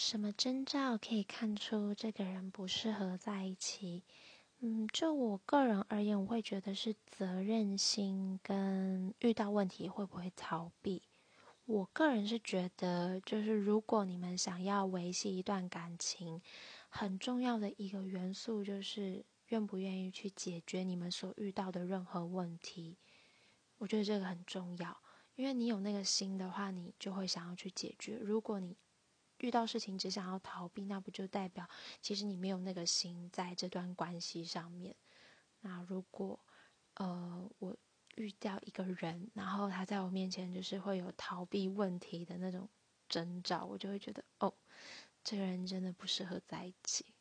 什么征兆可以看出这个人不适合在一起？嗯，就我个人而言，我会觉得是责任心跟遇到问题会不会逃避。我个人是觉得，就是如果你们想要维系一段感情，很重要的一个元素就是愿不愿意去解决你们所遇到的任何问题。我觉得这个很重要，因为你有那个心的话，你就会想要去解决。如果你遇到事情只想要逃避，那不就代表其实你没有那个心在这段关系上面？那如果呃我。遇到一个人，然后他在我面前就是会有逃避问题的那种征兆，我就会觉得哦，这个人真的不适合在一起。